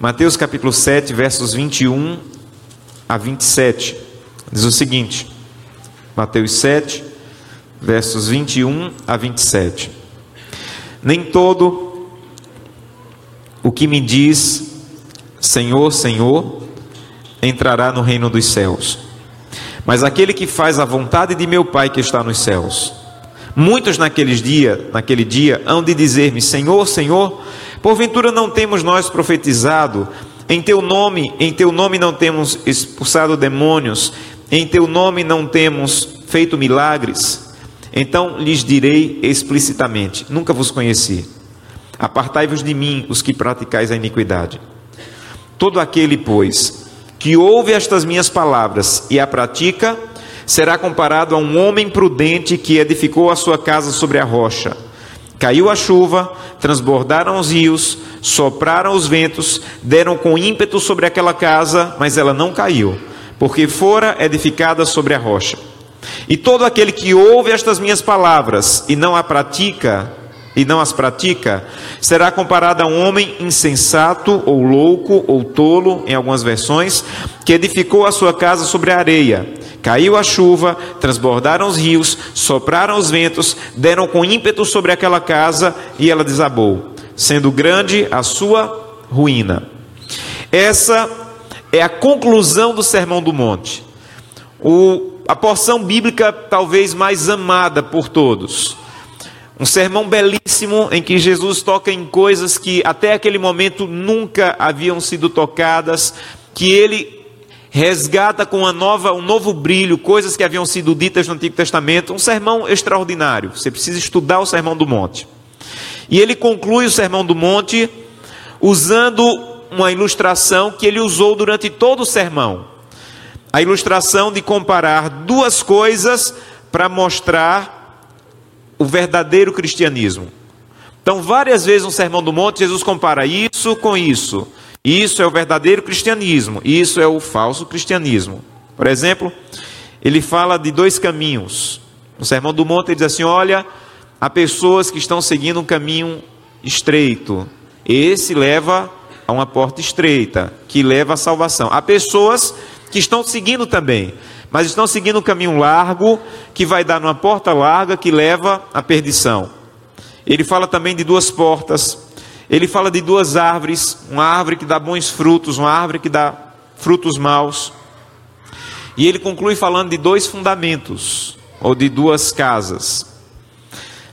Mateus capítulo 7, versos 21 a 27. Diz o seguinte: Mateus 7, versos 21 a 27. Nem todo o que me diz Senhor, Senhor, entrará no reino dos céus, mas aquele que faz a vontade de meu Pai que está nos céus. Muitos naqueles dia, naquele dia hão de dizer-me: Senhor, Senhor, porventura não temos nós profetizado em teu nome, em teu nome não temos expulsado demônios, em teu nome não temos feito milagres? Então lhes direi explicitamente: Nunca vos conheci. Apartai-vos de mim, os que praticais a iniquidade. Todo aquele, pois, que ouve estas minhas palavras e a pratica, será comparado a um homem prudente que edificou a sua casa sobre a rocha. Caiu a chuva, transbordaram os rios, sopraram os ventos, deram com ímpeto sobre aquela casa, mas ela não caiu, porque fora edificada sobre a rocha. E todo aquele que ouve estas minhas palavras e não a pratica, e não as pratica, será comparado a um homem insensato, ou louco, ou tolo, em algumas versões, que edificou a sua casa sobre a areia. Caiu a chuva, transbordaram os rios, sopraram os ventos, deram com ímpeto sobre aquela casa e ela desabou, sendo grande a sua ruína. Essa é a conclusão do Sermão do Monte. O, a porção bíblica talvez mais amada por todos. Um sermão belíssimo em que Jesus toca em coisas que até aquele momento nunca haviam sido tocadas, que ele resgata com uma nova, um novo brilho coisas que haviam sido ditas no Antigo Testamento. Um sermão extraordinário. Você precisa estudar o Sermão do Monte. E ele conclui o Sermão do Monte usando uma ilustração que ele usou durante todo o sermão. A ilustração de comparar duas coisas para mostrar o verdadeiro cristianismo. Então, várias vezes no Sermão do Monte, Jesus compara isso com isso. Isso é o verdadeiro cristianismo, isso é o falso cristianismo. Por exemplo, ele fala de dois caminhos. No Sermão do Monte, ele diz assim: Olha, há pessoas que estão seguindo um caminho estreito. Esse leva a uma porta estreita, que leva à salvação. Há pessoas que estão seguindo também mas estão seguindo um caminho largo que vai dar numa porta larga que leva à perdição. Ele fala também de duas portas. Ele fala de duas árvores, uma árvore que dá bons frutos, uma árvore que dá frutos maus. E ele conclui falando de dois fundamentos, ou de duas casas.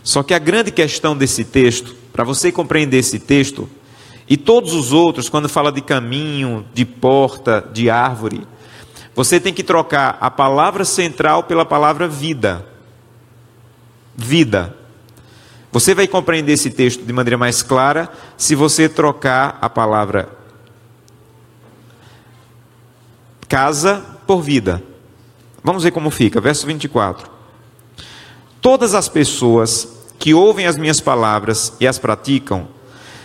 Só que a grande questão desse texto, para você compreender esse texto, e todos os outros, quando fala de caminho, de porta, de árvore, você tem que trocar a palavra central pela palavra vida. Vida. Você vai compreender esse texto de maneira mais clara se você trocar a palavra casa por vida. Vamos ver como fica, verso 24. Todas as pessoas que ouvem as minhas palavras e as praticam,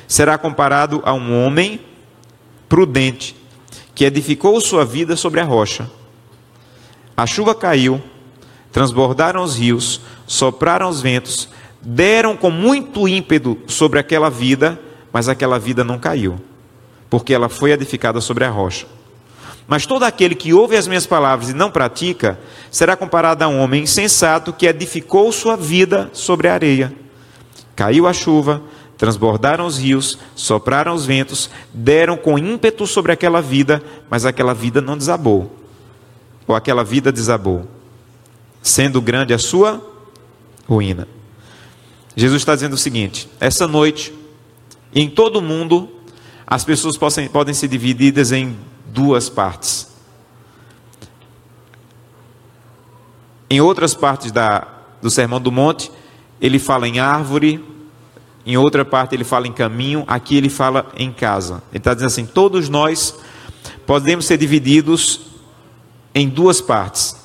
será comparado a um homem prudente que edificou sua vida sobre a rocha. A chuva caiu, transbordaram os rios, sopraram os ventos, deram com muito ímpeto sobre aquela vida, mas aquela vida não caiu, porque ela foi edificada sobre a rocha. Mas todo aquele que ouve as minhas palavras e não pratica, será comparado a um homem insensato que edificou sua vida sobre a areia. Caiu a chuva, transbordaram os rios, sopraram os ventos, deram com ímpeto sobre aquela vida, mas aquela vida não desabou. Ou aquela vida desabou, sendo grande a sua ruína. Jesus está dizendo o seguinte: essa noite, em todo o mundo, as pessoas podem, podem ser divididas em duas partes. Em outras partes da, do Sermão do Monte, ele fala em árvore, em outra parte ele fala em caminho, aqui ele fala em casa. Ele está dizendo assim: todos nós podemos ser divididos em duas partes.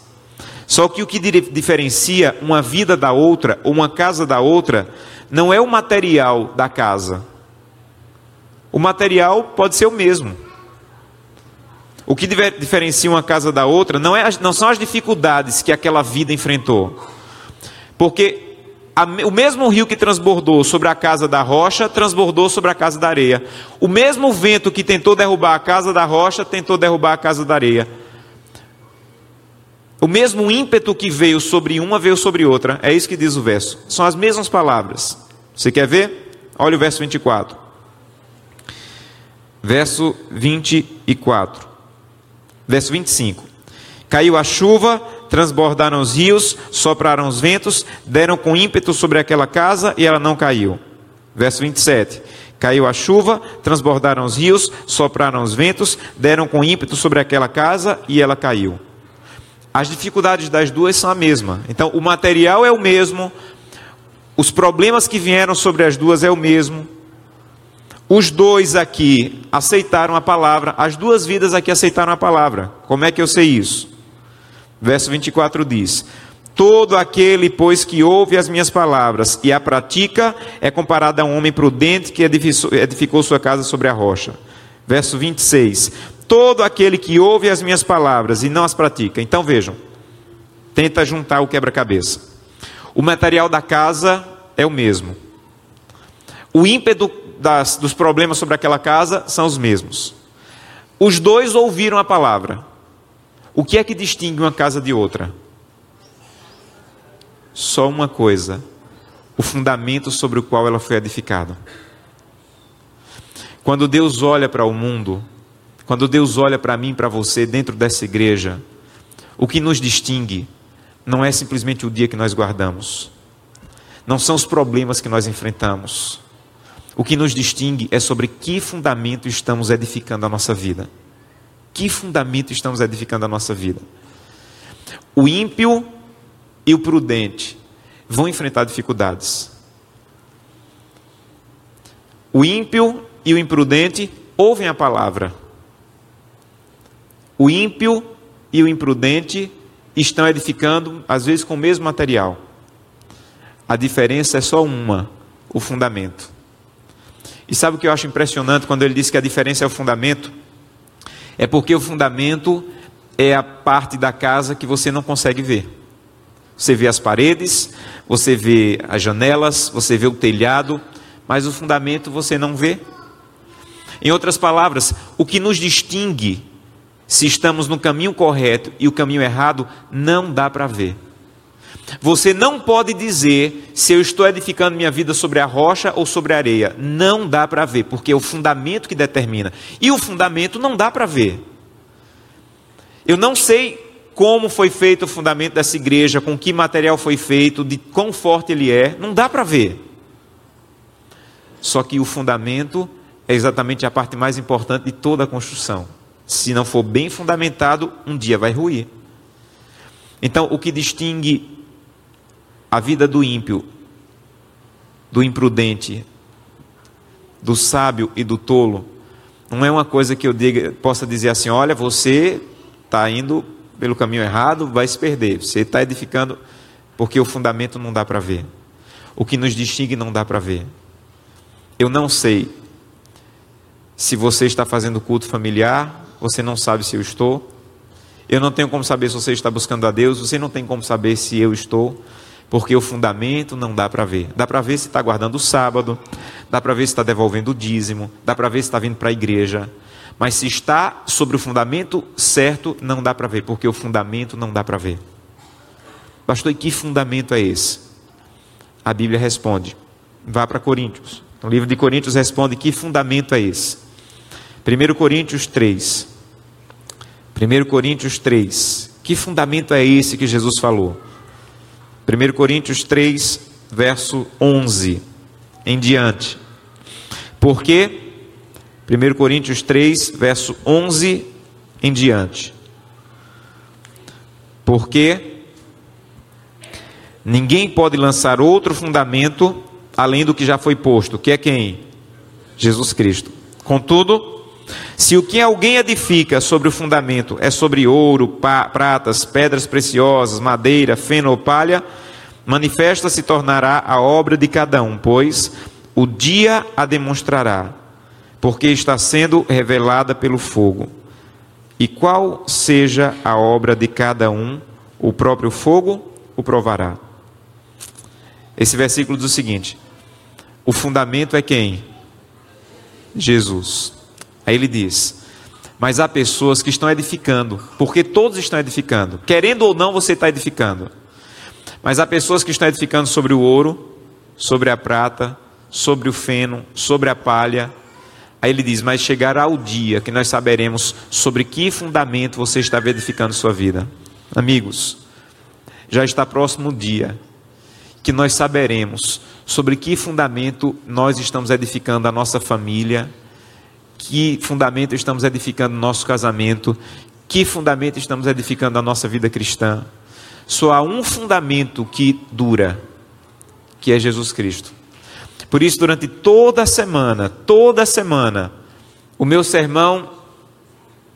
Só que o que diferencia uma vida da outra, ou uma casa da outra, não é o material da casa. O material pode ser o mesmo. O que diferencia uma casa da outra não, é, não são as dificuldades que aquela vida enfrentou. Porque o mesmo rio que transbordou sobre a casa da rocha, transbordou sobre a casa da areia. O mesmo vento que tentou derrubar a casa da rocha, tentou derrubar a casa da areia. O mesmo ímpeto que veio sobre uma, veio sobre outra. É isso que diz o verso. São as mesmas palavras. Você quer ver? Olha o verso 24. Verso 24. Verso 25. Caiu a chuva, transbordaram os rios, sopraram os ventos, deram com ímpeto sobre aquela casa e ela não caiu. Verso 27. Caiu a chuva, transbordaram os rios, sopraram os ventos, deram com ímpeto sobre aquela casa e ela caiu. As dificuldades das duas são a mesma. Então, o material é o mesmo, os problemas que vieram sobre as duas é o mesmo. Os dois aqui aceitaram a palavra, as duas vidas aqui aceitaram a palavra. Como é que eu sei isso? Verso 24 diz: Todo aquele, pois, que ouve as minhas palavras e a pratica, é comparado a um homem prudente que edificou sua casa sobre a rocha. Verso 26 todo aquele que ouve as minhas palavras e não as pratica. Então vejam, tenta juntar o quebra-cabeça. O material da casa é o mesmo. O ímpeto das, dos problemas sobre aquela casa são os mesmos. Os dois ouviram a palavra. O que é que distingue uma casa de outra? Só uma coisa: o fundamento sobre o qual ela foi edificada. Quando Deus olha para o mundo, quando Deus olha para mim, para você, dentro dessa igreja, o que nos distingue não é simplesmente o dia que nós guardamos, não são os problemas que nós enfrentamos. O que nos distingue é sobre que fundamento estamos edificando a nossa vida. Que fundamento estamos edificando a nossa vida? O ímpio e o prudente vão enfrentar dificuldades. O ímpio e o imprudente ouvem a palavra o ímpio e o imprudente estão edificando, às vezes, com o mesmo material. A diferença é só uma: o fundamento. E sabe o que eu acho impressionante quando ele diz que a diferença é o fundamento? É porque o fundamento é a parte da casa que você não consegue ver. Você vê as paredes, você vê as janelas, você vê o telhado, mas o fundamento você não vê. Em outras palavras, o que nos distingue se estamos no caminho correto e o caminho errado, não dá para ver. Você não pode dizer se eu estou edificando minha vida sobre a rocha ou sobre a areia. Não dá para ver, porque é o fundamento que determina. E o fundamento não dá para ver. Eu não sei como foi feito o fundamento dessa igreja, com que material foi feito, de quão forte ele é. Não dá para ver. Só que o fundamento é exatamente a parte mais importante de toda a construção se não for bem fundamentado, um dia vai ruir. Então, o que distingue a vida do ímpio, do imprudente, do sábio e do tolo, não é uma coisa que eu diga, possa dizer assim: olha, você está indo pelo caminho errado, vai se perder. Você está edificando, porque o fundamento não dá para ver. O que nos distingue não dá para ver. Eu não sei se você está fazendo culto familiar você não sabe se eu estou. Eu não tenho como saber se você está buscando a Deus, você não tem como saber se eu estou, porque o fundamento não dá para ver. Dá para ver se está guardando o sábado, dá para ver se está devolvendo o dízimo, dá para ver se está vindo para a igreja. Mas se está sobre o fundamento certo, não dá para ver, porque o fundamento não dá para ver. Pastor, e que fundamento é esse? A Bíblia responde. Vá para Coríntios. O livro de Coríntios responde: que fundamento é esse? 1 Coríntios 3. 1 Coríntios 3. Que fundamento é esse que Jesus falou? 1 Coríntios 3, verso 11 em diante. Porque 1 Coríntios 3, verso 11 em diante. Porque ninguém pode lançar outro fundamento além do que já foi posto, que é quem? Jesus Cristo. Contudo, se o que alguém edifica sobre o fundamento é sobre ouro, pratas, pedras preciosas, madeira, feno ou palha, manifesta se tornará a obra de cada um, pois o dia a demonstrará, porque está sendo revelada pelo fogo. E qual seja a obra de cada um, o próprio fogo o provará. Esse versículo diz o seguinte: o fundamento é quem? Jesus. Aí ele diz: Mas há pessoas que estão edificando, porque todos estão edificando, querendo ou não, você está edificando. Mas há pessoas que estão edificando sobre o ouro, sobre a prata, sobre o feno, sobre a palha. Aí ele diz: Mas chegará o dia que nós saberemos sobre que fundamento você está edificando sua vida. Amigos, já está próximo o dia que nós saberemos sobre que fundamento nós estamos edificando a nossa família, que fundamento estamos edificando nosso casamento, que fundamento estamos edificando a nossa vida cristã. Só há um fundamento que dura, que é Jesus Cristo. Por isso, durante toda a semana, toda a semana, o meu sermão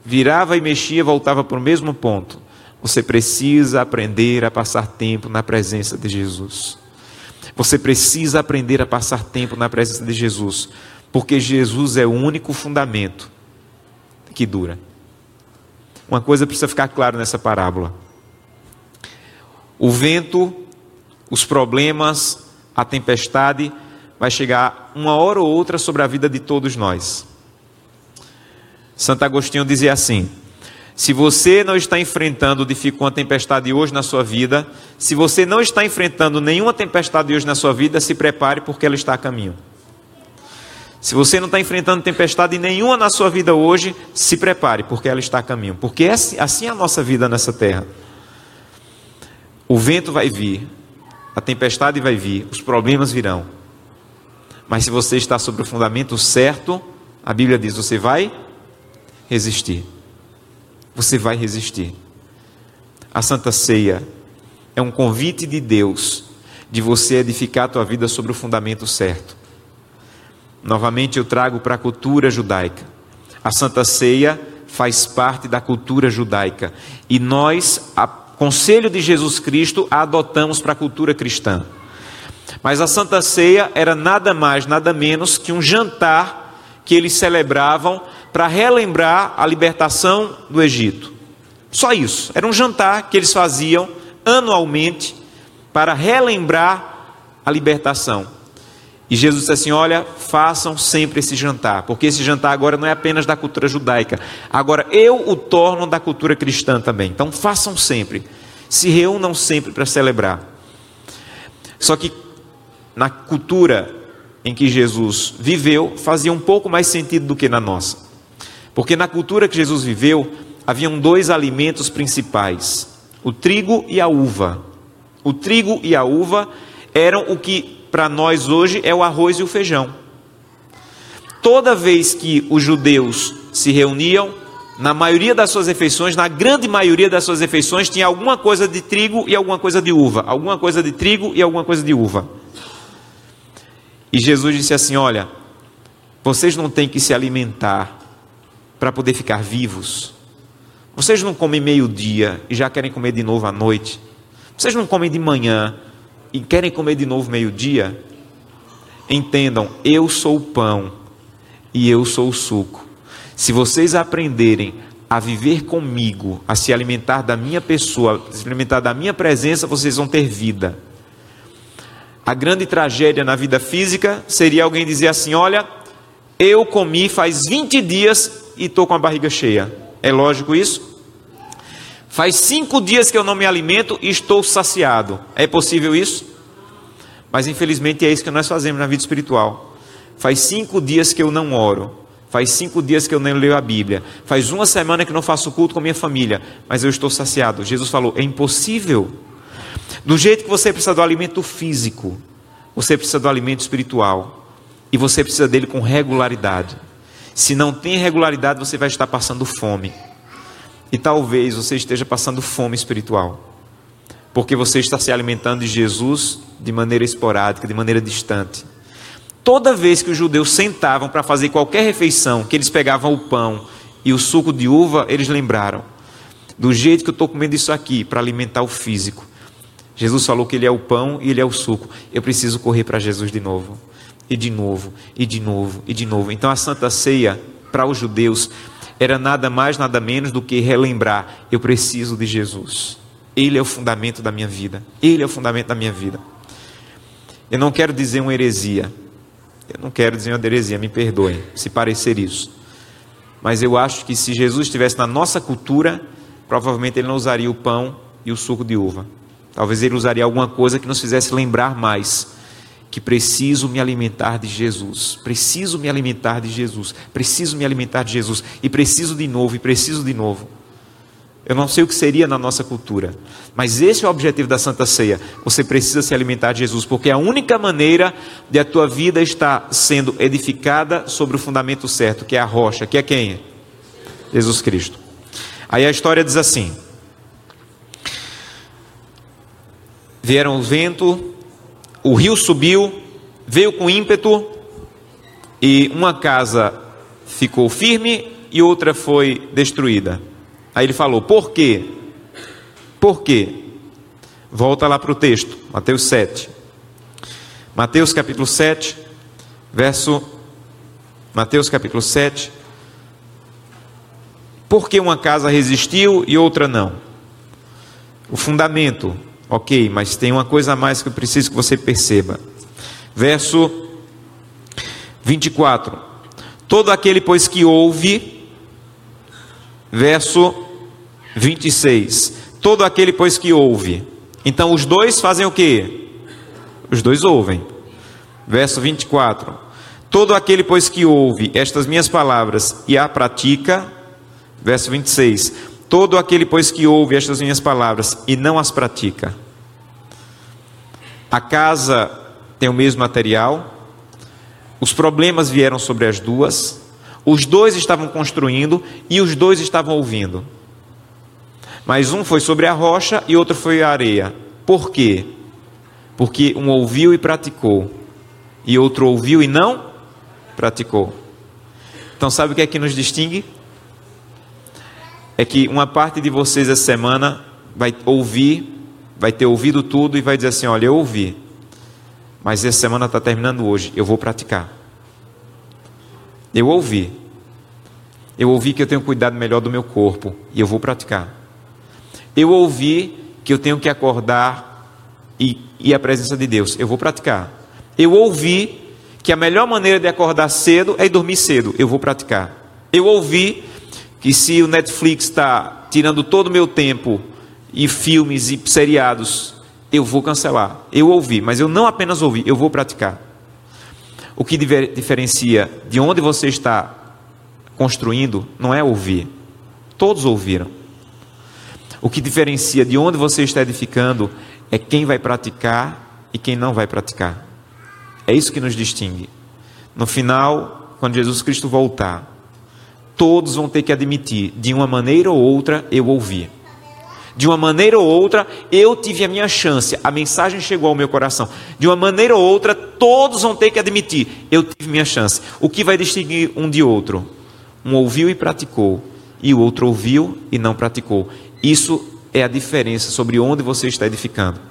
virava e mexia, voltava para o mesmo ponto. Você precisa aprender a passar tempo na presença de Jesus. Você precisa aprender a passar tempo na presença de Jesus, porque Jesus é o único fundamento que dura. Uma coisa precisa ficar clara nessa parábola: o vento, os problemas, a tempestade vai chegar uma hora ou outra sobre a vida de todos nós. Santo Agostinho dizia assim: se você não está enfrentando uma tempestade hoje na sua vida, se você não está enfrentando nenhuma tempestade hoje na sua vida, se prepare porque ela está a caminho. Se você não está enfrentando tempestade nenhuma na sua vida hoje, se prepare porque ela está a caminho. Porque assim, assim é a nossa vida nessa terra. O vento vai vir, a tempestade vai vir, os problemas virão. Mas se você está sobre o fundamento certo, a Bíblia diz: você vai resistir você vai resistir. A Santa Ceia é um convite de Deus de você edificar a tua vida sobre o fundamento certo. Novamente eu trago para a cultura judaica. A Santa Ceia faz parte da cultura judaica e nós, a conselho de Jesus Cristo, a adotamos para a cultura cristã. Mas a Santa Ceia era nada mais, nada menos que um jantar que eles celebravam para relembrar a libertação do Egito. Só isso. Era um jantar que eles faziam anualmente para relembrar a libertação. E Jesus disse assim: Olha, façam sempre esse jantar, porque esse jantar agora não é apenas da cultura judaica, agora eu o torno da cultura cristã também. Então façam sempre, se reúnam sempre para celebrar. Só que na cultura em que Jesus viveu, fazia um pouco mais sentido do que na nossa. Porque na cultura que Jesus viveu, haviam dois alimentos principais: o trigo e a uva. O trigo e a uva eram o que para nós hoje é o arroz e o feijão. Toda vez que os judeus se reuniam, na maioria das suas refeições, na grande maioria das suas refeições, tinha alguma coisa de trigo e alguma coisa de uva, alguma coisa de trigo e alguma coisa de uva. E Jesus disse assim: Olha, vocês não têm que se alimentar para poder ficar vivos. Vocês não comem meio-dia e já querem comer de novo à noite. Vocês não comem de manhã e querem comer de novo meio-dia. Entendam, eu sou o pão e eu sou o suco. Se vocês aprenderem a viver comigo, a se alimentar da minha pessoa, a se alimentar da minha presença, vocês vão ter vida. A grande tragédia na vida física seria alguém dizer assim: Olha, eu comi faz 20 dias e estou com a barriga cheia. É lógico isso? Faz cinco dias que eu não me alimento e estou saciado. É possível isso? Mas infelizmente é isso que nós fazemos na vida espiritual. Faz cinco dias que eu não oro. Faz cinco dias que eu nem leio a Bíblia. Faz uma semana que não faço culto com minha família. Mas eu estou saciado. Jesus falou: é impossível. Do jeito que você precisa do alimento físico, você precisa do alimento espiritual. E você precisa dele com regularidade. Se não tem regularidade, você vai estar passando fome. E talvez você esteja passando fome espiritual. Porque você está se alimentando de Jesus de maneira esporádica, de maneira distante. Toda vez que os judeus sentavam para fazer qualquer refeição, que eles pegavam o pão e o suco de uva, eles lembraram: do jeito que eu estou comendo isso aqui, para alimentar o físico. Jesus falou que Ele é o pão e Ele é o suco. Eu preciso correr para Jesus de novo e de novo, e de novo, e de novo. Então a Santa Ceia, para os judeus, era nada mais, nada menos do que relembrar: eu preciso de Jesus. Ele é o fundamento da minha vida. Ele é o fundamento da minha vida. Eu não quero dizer uma heresia. Eu não quero dizer uma heresia, me perdoem se parecer isso. Mas eu acho que se Jesus estivesse na nossa cultura, provavelmente ele não usaria o pão e o suco de uva. Talvez ele usaria alguma coisa que nos fizesse lembrar mais que preciso me alimentar de Jesus, preciso me alimentar de Jesus, preciso me alimentar de Jesus, e preciso de novo, e preciso de novo. Eu não sei o que seria na nossa cultura, mas esse é o objetivo da Santa Ceia. Você precisa se alimentar de Jesus, porque é a única maneira de a tua vida estar sendo edificada sobre o fundamento certo, que é a rocha, que é quem? Jesus Cristo. Aí a história diz assim: Vieram o vento, o rio subiu, veio com ímpeto, e uma casa ficou firme e outra foi destruída. Aí ele falou: Por quê? Por quê? Volta lá para o texto, Mateus 7. Mateus capítulo 7, verso. Mateus capítulo 7. Por que uma casa resistiu e outra não? O fundamento, ok, mas tem uma coisa a mais que eu preciso que você perceba. Verso 24: Todo aquele, pois, que ouve verso 26. Todo aquele, pois, que ouve. Então, os dois fazem o que? Os dois ouvem. Verso 24. Todo aquele, pois, que ouve estas minhas palavras e a pratica. Verso 26. Todo aquele, pois, que ouve estas minhas palavras e não as pratica. A casa tem o mesmo material. Os problemas vieram sobre as duas. Os dois estavam construindo e os dois estavam ouvindo. Mas um foi sobre a rocha e outro foi a areia. Por quê? Porque um ouviu e praticou, e outro ouviu e não praticou. Então, sabe o que é que nos distingue? É que uma parte de vocês essa semana vai ouvir, vai ter ouvido tudo e vai dizer assim: Olha, eu ouvi, mas essa semana está terminando hoje, eu vou praticar. Eu ouvi. Eu ouvi que eu tenho cuidado melhor do meu corpo e eu vou praticar. Eu ouvi que eu tenho que acordar e ir à presença de Deus. Eu vou praticar. Eu ouvi que a melhor maneira de acordar cedo é dormir cedo. Eu vou praticar. Eu ouvi que se o Netflix está tirando todo o meu tempo e filmes e seriados, eu vou cancelar. Eu ouvi, mas eu não apenas ouvi, eu vou praticar. O que diferencia de onde você está construindo não é ouvir. Todos ouviram. O que diferencia de onde você está edificando é quem vai praticar e quem não vai praticar. É isso que nos distingue. No final, quando Jesus Cristo voltar, todos vão ter que admitir, de uma maneira ou outra, eu ouvi. De uma maneira ou outra, eu tive a minha chance, a mensagem chegou ao meu coração. De uma maneira ou outra, todos vão ter que admitir, eu tive minha chance. O que vai distinguir um de outro? Um ouviu e praticou, e o outro ouviu e não praticou. Isso é a diferença sobre onde você está edificando.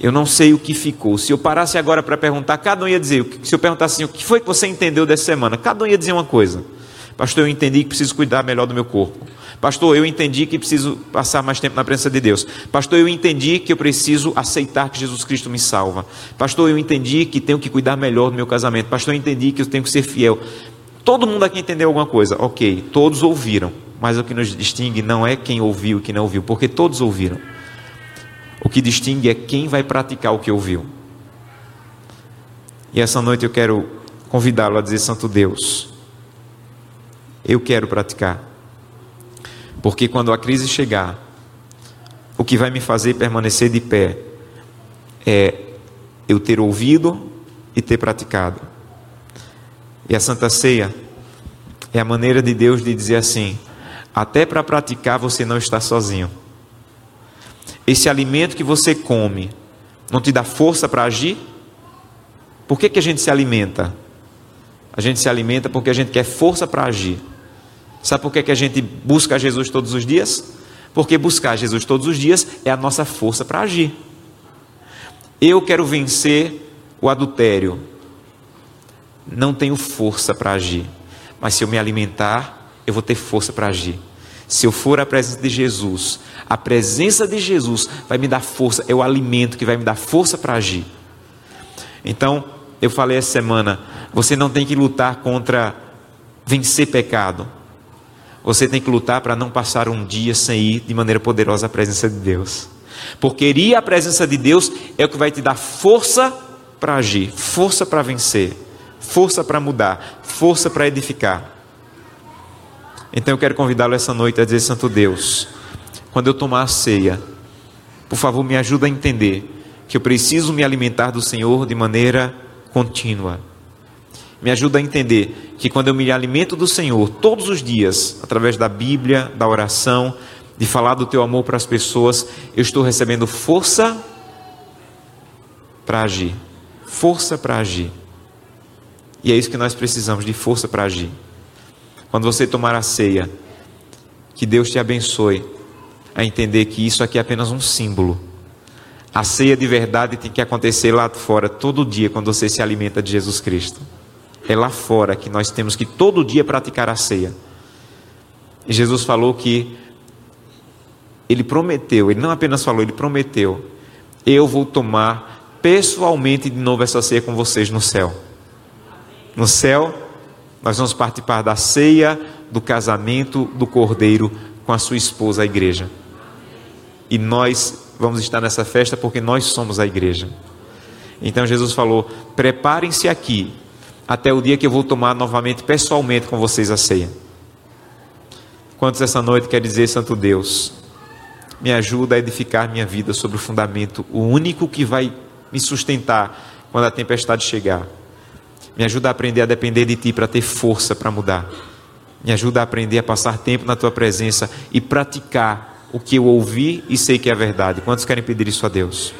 Eu não sei o que ficou. Se eu parasse agora para perguntar, cada um ia dizer. Se eu perguntasse assim, o que foi que você entendeu dessa semana? Cada um ia dizer uma coisa. Pastor, eu entendi que preciso cuidar melhor do meu corpo. Pastor, eu entendi que preciso passar mais tempo na presença de Deus. Pastor, eu entendi que eu preciso aceitar que Jesus Cristo me salva. Pastor, eu entendi que tenho que cuidar melhor do meu casamento. Pastor, eu entendi que eu tenho que ser fiel. Todo mundo aqui entendeu alguma coisa? Ok, todos ouviram. Mas o que nos distingue não é quem ouviu e quem não ouviu, porque todos ouviram. O que distingue é quem vai praticar o que ouviu. E essa noite eu quero convidá-lo a dizer: Santo Deus, eu quero praticar. Porque quando a crise chegar, o que vai me fazer permanecer de pé é eu ter ouvido e ter praticado. E a Santa Ceia é a maneira de Deus de dizer assim: até para praticar você não está sozinho. Esse alimento que você come não te dá força para agir? Por que, que a gente se alimenta? A gente se alimenta porque a gente quer força para agir. Sabe por que, que a gente busca Jesus todos os dias? Porque buscar Jesus todos os dias é a nossa força para agir. Eu quero vencer o adultério. Não tenho força para agir. Mas se eu me alimentar, eu vou ter força para agir. Se eu for à presença de Jesus, a presença de Jesus vai me dar força, é o alimento que vai me dar força para agir. Então, eu falei essa semana, você não tem que lutar contra vencer pecado. Você tem que lutar para não passar um dia sem ir de maneira poderosa à presença de Deus. Porque ir à presença de Deus é o que vai te dar força para agir, força para vencer, força para mudar, força para edificar. Então eu quero convidá-lo essa noite a dizer: Santo Deus, quando eu tomar a ceia, por favor, me ajuda a entender que eu preciso me alimentar do Senhor de maneira contínua. Me ajuda a entender que quando eu me alimento do Senhor todos os dias, através da Bíblia, da oração, de falar do teu amor para as pessoas, eu estou recebendo força para agir. Força para agir. E é isso que nós precisamos, de força para agir. Quando você tomar a ceia, que Deus te abençoe a entender que isso aqui é apenas um símbolo. A ceia de verdade tem que acontecer lá fora todo dia quando você se alimenta de Jesus Cristo. É lá fora que nós temos que todo dia praticar a ceia. E Jesus falou que ele prometeu, ele não apenas falou, ele prometeu: eu vou tomar pessoalmente de novo essa ceia com vocês no céu. No céu, nós vamos participar da ceia do casamento do cordeiro com a sua esposa, a igreja. E nós vamos estar nessa festa porque nós somos a igreja. Então Jesus falou: preparem-se aqui até o dia que eu vou tomar novamente pessoalmente com vocês a ceia. Quantos essa noite quer dizer, Santo Deus, me ajuda a edificar minha vida sobre o fundamento, o único que vai me sustentar quando a tempestade chegar. Me ajuda a aprender a depender de Ti para ter força para mudar. Me ajuda a aprender a passar tempo na Tua presença e praticar o que eu ouvi e sei que é verdade. Quantos querem pedir isso a Deus?